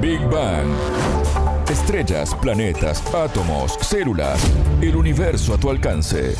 Big Bang. Estrellas, planetas, átomos, células, el universo a tu alcance.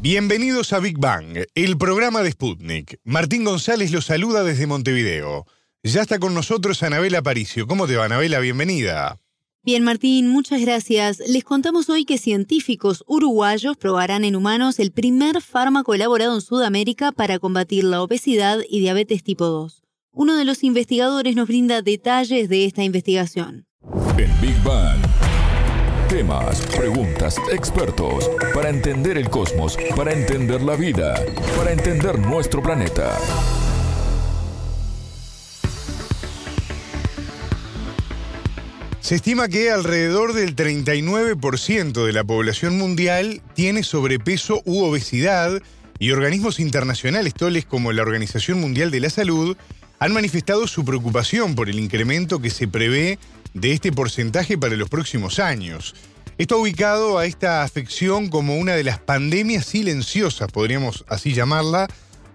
Bienvenidos a Big Bang, el programa de Sputnik. Martín González los saluda desde Montevideo. Ya está con nosotros Anabela Aparicio. ¿Cómo te va, Anabela? Bienvenida. Bien, Martín, muchas gracias. Les contamos hoy que científicos uruguayos probarán en humanos el primer fármaco elaborado en Sudamérica para combatir la obesidad y diabetes tipo 2. Uno de los investigadores nos brinda detalles de esta investigación. En Big Bang. Temas, preguntas, expertos, para entender el cosmos, para entender la vida, para entender nuestro planeta. Se estima que alrededor del 39% de la población mundial tiene sobrepeso u obesidad y organismos internacionales tales como la Organización Mundial de la Salud han manifestado su preocupación por el incremento que se prevé de este porcentaje para los próximos años. Esto ha ubicado a esta afección como una de las pandemias silenciosas, podríamos así llamarla,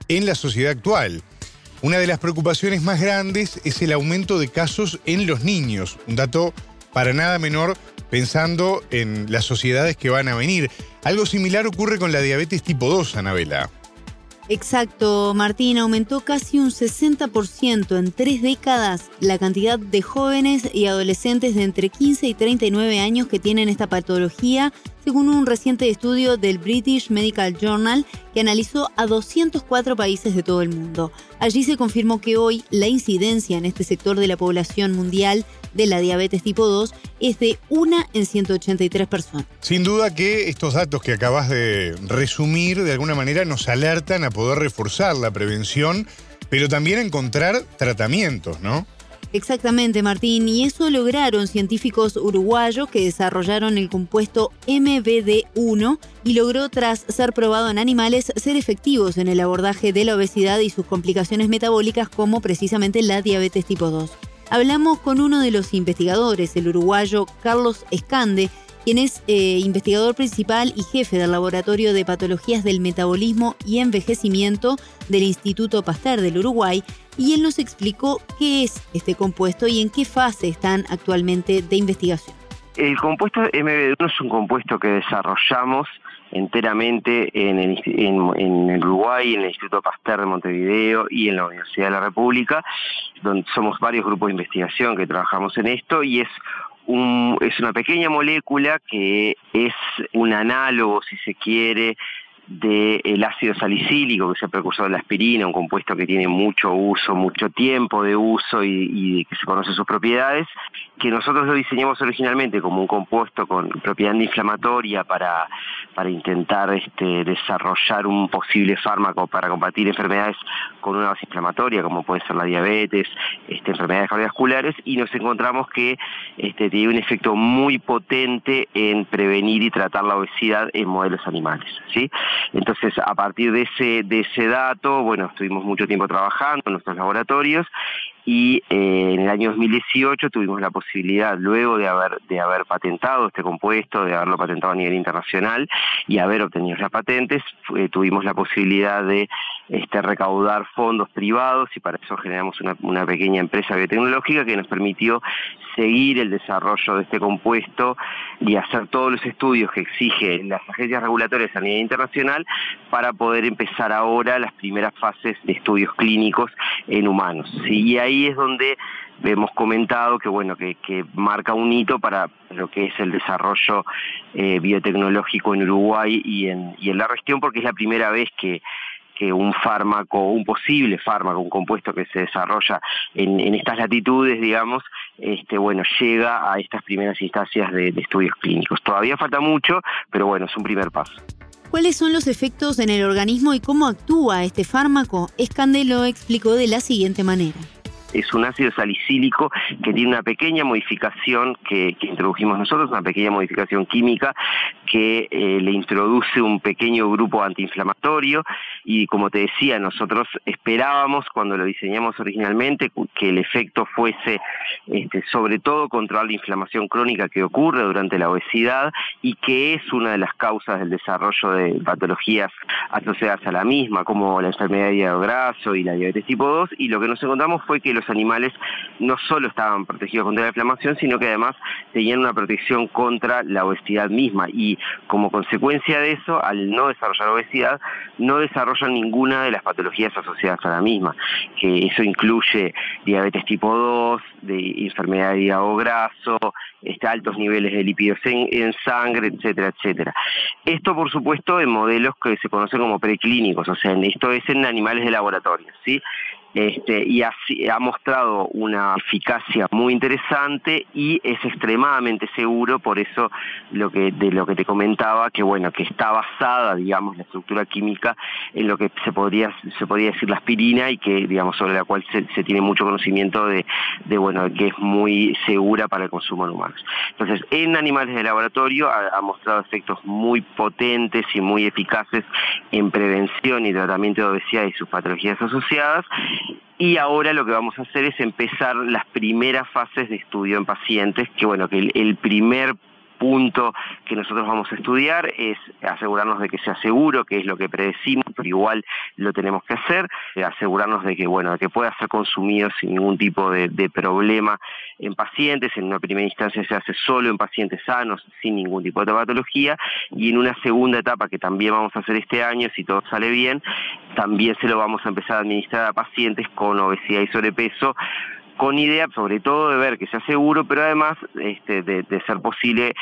en la sociedad actual. Una de las preocupaciones más grandes es el aumento de casos en los niños, un dato para nada menor pensando en las sociedades que van a venir. Algo similar ocurre con la diabetes tipo 2, Anabela. Exacto, Martín, aumentó casi un 60% en tres décadas la cantidad de jóvenes y adolescentes de entre 15 y 39 años que tienen esta patología, según un reciente estudio del British Medical Journal que analizó a 204 países de todo el mundo. Allí se confirmó que hoy la incidencia en este sector de la población mundial de la diabetes tipo 2 es de una en 183 personas. Sin duda que estos datos que acabas de resumir de alguna manera nos alertan a poder reforzar la prevención, pero también encontrar tratamientos, ¿no? Exactamente, Martín, y eso lograron científicos uruguayos que desarrollaron el compuesto MBD1 y logró, tras ser probado en animales, ser efectivos en el abordaje de la obesidad y sus complicaciones metabólicas como precisamente la diabetes tipo 2. Hablamos con uno de los investigadores, el uruguayo Carlos Escande, quien es eh, investigador principal y jefe del Laboratorio de Patologías del Metabolismo y Envejecimiento del Instituto Pasteur del Uruguay, y él nos explicó qué es este compuesto y en qué fase están actualmente de investigación. El compuesto MBD1 es un compuesto que desarrollamos enteramente en el, en, Uruguay, en el Instituto Pasteur de Montevideo y en la Universidad de la República, donde somos varios grupos de investigación que trabajamos en esto y es un, es una pequeña molécula que es un análogo, si se quiere, del ácido salicílico, que es el precursor de la aspirina, un compuesto que tiene mucho uso, mucho tiempo de uso y, y, que se conoce sus propiedades, que nosotros lo diseñamos originalmente como un compuesto con propiedad antiinflamatoria para, para intentar este, desarrollar un posible fármaco para combatir enfermedades con una base inflamatoria, como puede ser la diabetes, este, enfermedades cardiovasculares, y nos encontramos que este, tiene un efecto muy potente en prevenir y tratar la obesidad en modelos animales. ¿sí? Entonces, a partir de ese, de ese dato, bueno, estuvimos mucho tiempo trabajando en nuestros laboratorios y eh, en el año 2018 tuvimos la posibilidad, luego de haber, de haber patentado este compuesto, de haberlo patentado a nivel internacional y haber obtenido las patentes, tuvimos la posibilidad de este, recaudar fondos privados y para eso generamos una, una pequeña empresa biotecnológica que nos permitió seguir el desarrollo de este compuesto y hacer todos los estudios que exigen las agencias regulatorias a nivel internacional para poder empezar ahora las primeras fases de estudios clínicos en humanos. Y ahí es donde hemos comentado que bueno que, marca un hito para lo que es el desarrollo eh, biotecnológico en Uruguay y en, y en la región porque es la primera vez que, que un fármaco, un posible fármaco, un compuesto que se desarrolla en, estas latitudes, digamos, este, bueno, llega a estas primeras instancias de, de estudios clínicos. Todavía falta mucho, pero bueno, es un primer paso. ¿Cuáles son los efectos en el organismo y cómo actúa este fármaco? Escandelo explicó de la siguiente manera es un ácido salicílico que tiene una pequeña modificación que, introdujimos nosotros, una pequeña modificación química que eh, le introduce un pequeño grupo antiinflamatorio y como te decía, nosotros esperábamos cuando lo diseñamos originalmente que el efecto fuese este, sobre todo controlar la inflamación crónica que ocurre durante la obesidad y que es una de las causas del desarrollo de patologías asociadas a la misma, como la enfermedad de hígado graso y la diabetes tipo 2, y lo que nos encontramos fue que los animales no solo estaban protegidos contra la inflamación, sino que además tenían una protección contra la obesidad misma, y como consecuencia de eso, al no desarrollar obesidad, no desarrollan ninguna de las patologías asociadas a la misma, que eso incluye diabetes tipo 2, de enfermedad de hígado graso, este, altos niveles de lípidos en, en, sangre, etcétera, etcétera. Esto, por supuesto, en modelos que se conocen como preclínicos, o sea, esto es en animales de laboratorio, ¿sí? Este, y ha mostrado una eficacia muy interesante y es extremadamente seguro, por eso lo que, de lo que te comentaba, que bueno, que está basada, digamos, la estructura química en lo que se podría, se podría decir la aspirina y que, digamos, sobre la cual se, tiene mucho conocimiento de, de, bueno, que es muy segura para el consumo en humanos. Entonces, en animales de laboratorio ha mostrado efectos muy potentes y muy eficaces en prevención y tratamiento de obesidad y sus patologías asociadas y ahora lo que vamos a hacer es empezar las primeras fases de estudio en pacientes, que bueno, que el, primer punto que nosotros vamos a estudiar es asegurarnos de que sea seguro, que es lo que predecimos, pero igual lo tenemos que hacer, eh, asegurarnos de que bueno, de que pueda ser consumido sin ningún tipo de, problema en pacientes, en una primera instancia se hace solo en pacientes sanos, sin ningún tipo de patología, y en una segunda etapa que también vamos a hacer este año, si todo sale bien, también se lo vamos a empezar a administrar a pacientes con obesidad y sobrepeso con idea sobre todo de ver que sea seguro, pero además este, de, ser posible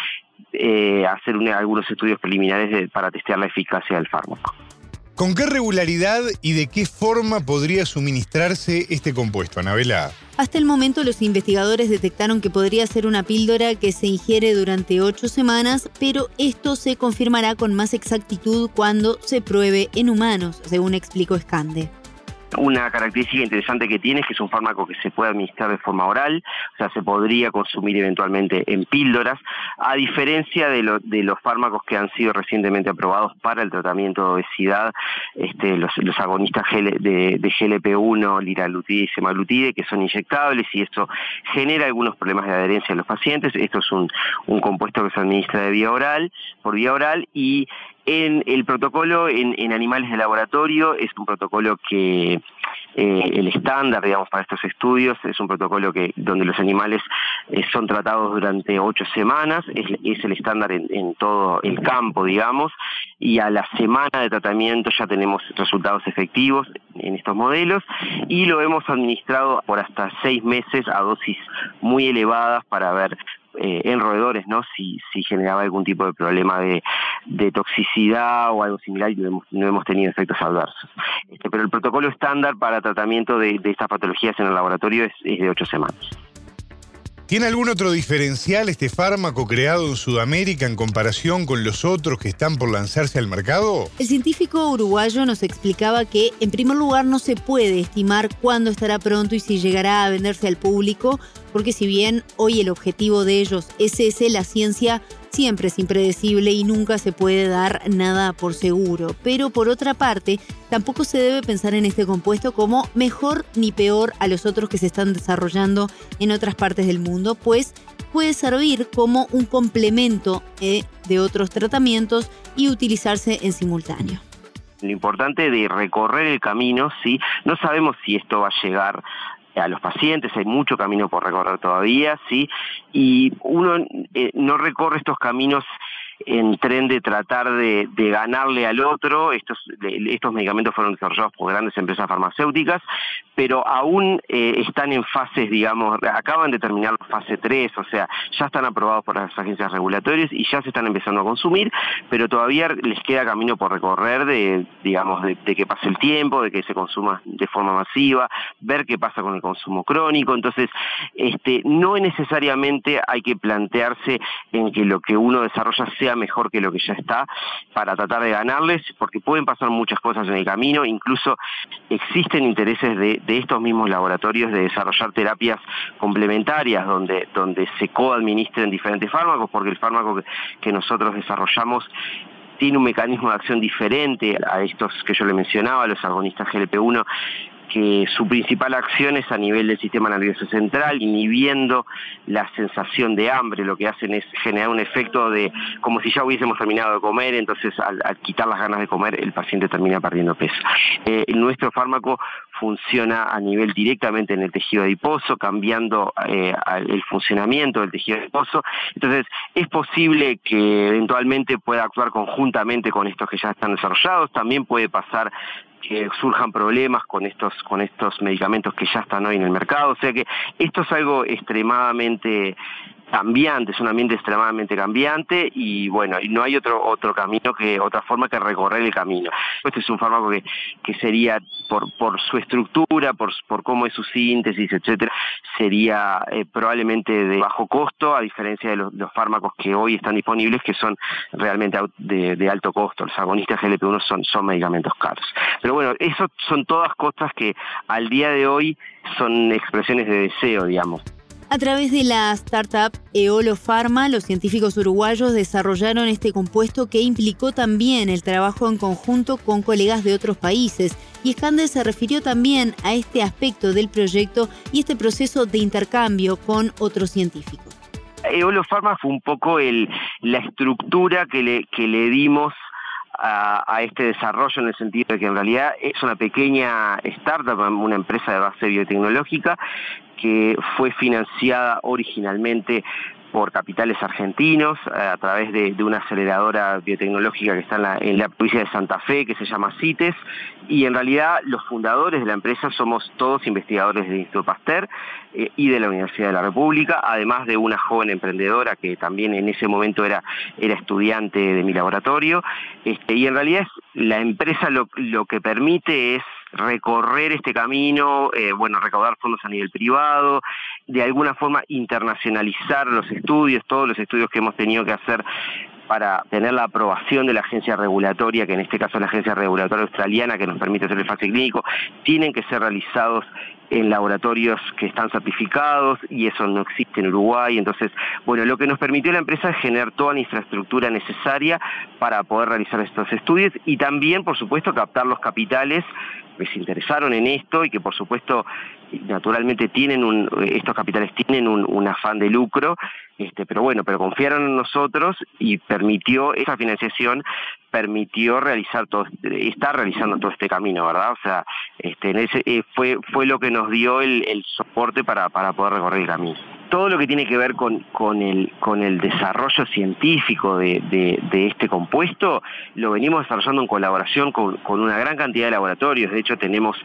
eh, hacer algunos estudios preliminares para testear la eficacia del fármaco. ¿Con qué regularidad y de qué forma podría suministrarse este compuesto, Anabela? Hasta el momento los investigadores detectaron que podría ser una píldora que se ingiere durante ocho semanas, pero esto se confirmará con más exactitud cuando se pruebe en humanos, según explicó Scande. Una característica interesante que tiene es que es un fármaco que se puede administrar de forma oral, o sea, se podría consumir eventualmente en píldoras, a diferencia de, los fármacos que han sido recientemente aprobados para el tratamiento de obesidad, este, los, agonistas de, GLP-1, liraglutide y semaglutide, que son inyectables y esto genera algunos problemas de adherencia en los pacientes. Esto es un, un compuesto que se administra de vía oral, por vía oral y en el protocolo en, animales de laboratorio. Es un protocolo que eh, el estándar, digamos, para estos estudios es un protocolo que donde los animales eh, son tratados durante ocho semanas, es, el estándar en, todo el campo, digamos, y a la semana de tratamiento ya tenemos resultados efectivos en estos modelos. Y lo hemos administrado por hasta seis meses a dosis muy elevadas para ver eh, en roedores, ¿no? Si, si generaba algún tipo de problema de, toxicidad o algo similar y no hemos, tenido efectos adversos. Este, pero el protocolo estándar para tratamiento de, estas patologías en el laboratorio es de ocho semanas. ¿Tiene algún otro diferencial este fármaco creado en Sudamérica en comparación con los otros que están por lanzarse al mercado? El científico uruguayo nos explicaba que, en primer lugar, no se puede estimar cuándo estará pronto y si llegará a venderse al público, porque si bien hoy el objetivo de ellos es ese, la ciencia siempre es impredecible y nunca se puede dar nada por seguro. Pero por otra parte, tampoco se debe pensar en este compuesto como mejor ni peor a los otros que se están desarrollando en otras partes del mundo, pues puede servir como un complemento eh, de otros tratamientos y utilizarse en simultáneo lo importante de recorrer el camino, sí, no sabemos si esto va a llegar a los pacientes, hay mucho camino por recorrer todavía, ¿sí? Y uno eh, no recorre estos caminos en tren de tratar de, ganarle al otro. Estos, estos medicamentos fueron desarrollados por grandes empresas farmacéuticas, pero aún eh, están en fases, digamos, acaban de terminar la fase 3, o sea, ya están aprobados por las agencias regulatorias y ya se están empezando a consumir, pero todavía les queda camino por recorrer de, digamos, de, que pase el tiempo, de que se consuma de forma masiva, ver qué pasa con el consumo crónico. Entonces, este, no necesariamente hay que plantearse en que lo que uno desarrolla sea mejor que lo que ya está para tratar de ganarles, porque pueden pasar muchas cosas en el camino, incluso existen intereses de, estos mismos laboratorios de desarrollar terapias complementarias donde, donde se coadministren diferentes fármacos, porque el fármaco que nosotros desarrollamos tiene un mecanismo de acción diferente a estos que yo le mencionaba, los agonistas GLP-1, que su principal acción es a nivel del sistema nervioso central, inhibiendo la sensación de hambre, lo que hacen es generar un efecto de como si ya hubiésemos terminado de comer, entonces al, quitar las ganas de comer el paciente termina perdiendo peso. Eh, nuestro fármaco funciona a nivel directamente en el tejido adiposo, cambiando eh, el funcionamiento del tejido adiposo. Entonces, es posible que eventualmente pueda actuar conjuntamente con estos que ya están desarrollados. También puede pasar que surjan problemas con estos con estos medicamentos que ya están hoy en el mercado, o sea que esto es algo extremadamente cambiante, es un ambiente extremadamente cambiante y bueno, y no hay otro otro camino que otra forma que recorrer el camino. Este es un fármaco que, que sería por, por su estructura, por, por cómo es su síntesis, etcétera, sería eh, probablemente de bajo costo, a diferencia de los, fármacos que hoy están disponibles, que son realmente de, alto costo. Los agonistas GLP-1 son, son medicamentos caros. Pero bueno, eso son todas cosas que al día de hoy son expresiones de deseo, digamos. A través de la startup Eolo Pharma, los científicos uruguayos desarrollaron este compuesto que implicó también el trabajo en conjunto con colegas de otros países. Y Escande se refirió también a este aspecto del proyecto y este proceso de intercambio con otros científicos. Eolo Pharma fue un poco la estructura que le dimos a, este desarrollo en el sentido de que en realidad es una pequeña startup, una empresa de base biotecnológica que fue financiada originalmente por capitales argentinos eh, a través de, una aceleradora biotecnológica que está en la, provincia de Santa Fe, que se llama CITES, y en realidad los fundadores de la empresa somos todos investigadores del Instituto Pasteur eh, y de la Universidad de la República, además de una joven emprendedora que también en ese momento era, era estudiante de mi laboratorio, este, y en realidad la empresa lo, lo que permite es recorrer este camino, eh, bueno, recaudar fondos a nivel privado, de alguna forma internacionalizar los estudios, todos los estudios que hemos tenido que hacer para tener la aprobación de la agencia regulatoria, que en este caso es la agencia regulatoria australiana que nos permite hacer el fase clínico, tienen que ser realizados en laboratorios que están certificados y eso no existe en Uruguay. Entonces, bueno, lo que nos permitió la empresa es generar toda la infraestructura necesaria para poder realizar estos estudios y también, por supuesto, captar los capitales que se interesaron en esto y que, por supuesto, naturalmente tienen un, estos capitales tienen un, un afán de lucro, este, pero bueno, pero confiaron en nosotros y permitió esa financiación permitió realizar todo, estar realizando todo este camino, ¿verdad? O sea, este, en ese, eh, fue, fue lo que nos dio el, el soporte para, para poder recorrer el camino todo lo que tiene que ver con, con, el, con el desarrollo científico de, este compuesto lo venimos desarrollando en colaboración con, con, una gran cantidad de laboratorios. De hecho, tenemos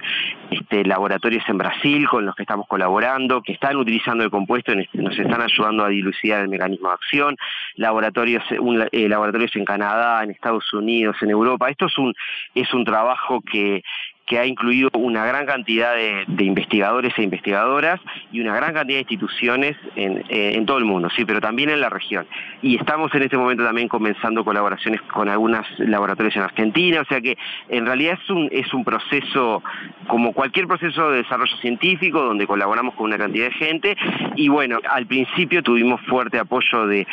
este, laboratorios en Brasil con los que estamos colaborando, que están utilizando el compuesto, este, nos están ayudando a dilucidar el mecanismo de acción, laboratorios, un, eh, laboratorios en Canadá, en Estados Unidos, en Europa. Esto es un, es un trabajo que, que ha incluido una gran cantidad de, investigadores e investigadoras y una gran cantidad de instituciones en, eh, en, todo el mundo, sí, pero también en la región. Y estamos en este momento también comenzando colaboraciones con algunos laboratorios en Argentina, o sea que en realidad es un, es un proceso como cualquier proceso de desarrollo científico donde colaboramos con una cantidad de gente y bueno, al principio tuvimos fuerte apoyo de,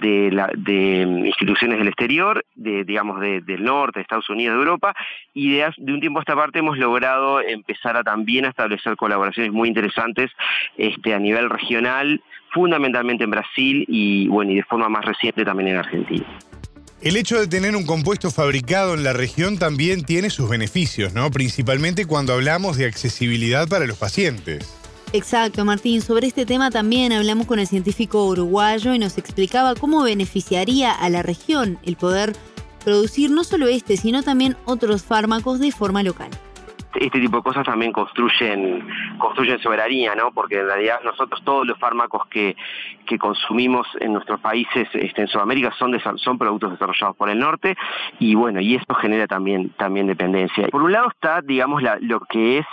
de, la, de instituciones del exterior, de, digamos del norte, de Estados Unidos, de Europa, y de, de, un tiempo a esta parte hemos logrado empezar a también a establecer colaboraciones muy interesantes este, a nivel regional, fundamentalmente en Brasil y bueno y de forma más reciente también en Argentina. El hecho de tener un compuesto fabricado en la región también tiene sus beneficios, ¿no? Principalmente cuando hablamos de accesibilidad para los pacientes. Exacto, Martín. Sobre este tema también hablamos con el científico uruguayo y nos explicaba cómo beneficiaría a la región el poder producir no solo este, sino también otros fármacos de forma local este tipo de cosas también construyen construyen soberanía, ¿no? Porque en realidad nosotros todos los fármacos que, que consumimos en nuestros países este, en Sudamérica son son productos desarrollados por el norte y bueno, y eso genera también también dependencia. Por un lado está, digamos, la, lo que es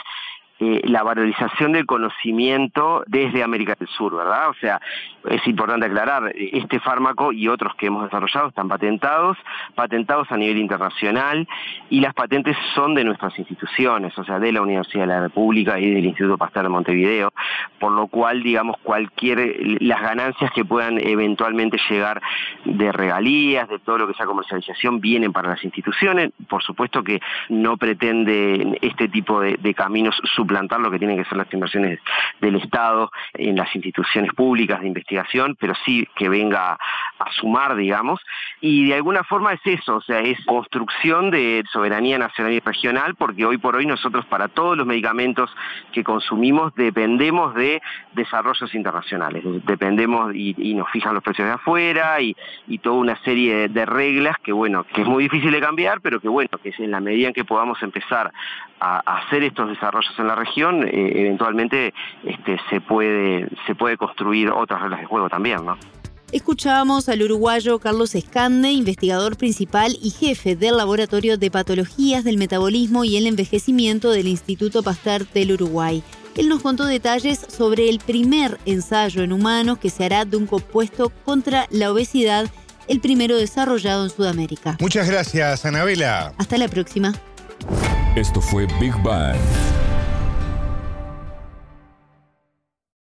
eh, la valorización del conocimiento desde América del Sur, ¿verdad? O sea, es importante aclarar, este fármaco y otros que hemos desarrollado están patentados, patentados a nivel internacional y las patentes son de nuestras instituciones, o sea, de la Universidad de la República y del Instituto Pasteur de Montevideo. por lo cual, digamos, cualquier, las ganancias que puedan eventualmente llegar de regalías, de todo lo que sea comercialización, vienen para las instituciones. Por supuesto que no pretende este tipo de, caminos suplantar lo que tienen que ser las inversiones del Estado en las instituciones públicas de investigación, pero sí que venga a sumar, digamos, y de alguna forma es eso, o sea, es construcción de soberanía nacional y regional, porque hoy por hoy nosotros para todos los medicamentos que consumimos dependemos de desarrollos internacionales, dependemos y, nos fijan los precios de afuera y, toda una serie de reglas que bueno, que es muy difícil de cambiar, pero que bueno, que en la medida en que podamos empezar a, hacer estos desarrollos en la región, eh, eventualmente este, se puede se puede construir otras reglas de juego también, ¿no? Escuchábamos al uruguayo Carlos Escande, investigador principal y jefe del Laboratorio de Patologías del Metabolismo y el Envejecimiento del Instituto Pasteur del Uruguay. Él nos contó detalles sobre el primer ensayo en humanos que se hará de un compuesto contra la obesidad, el primero desarrollado en Sudamérica. Muchas gracias, Anabela. Hasta la próxima. Esto fue Big Bang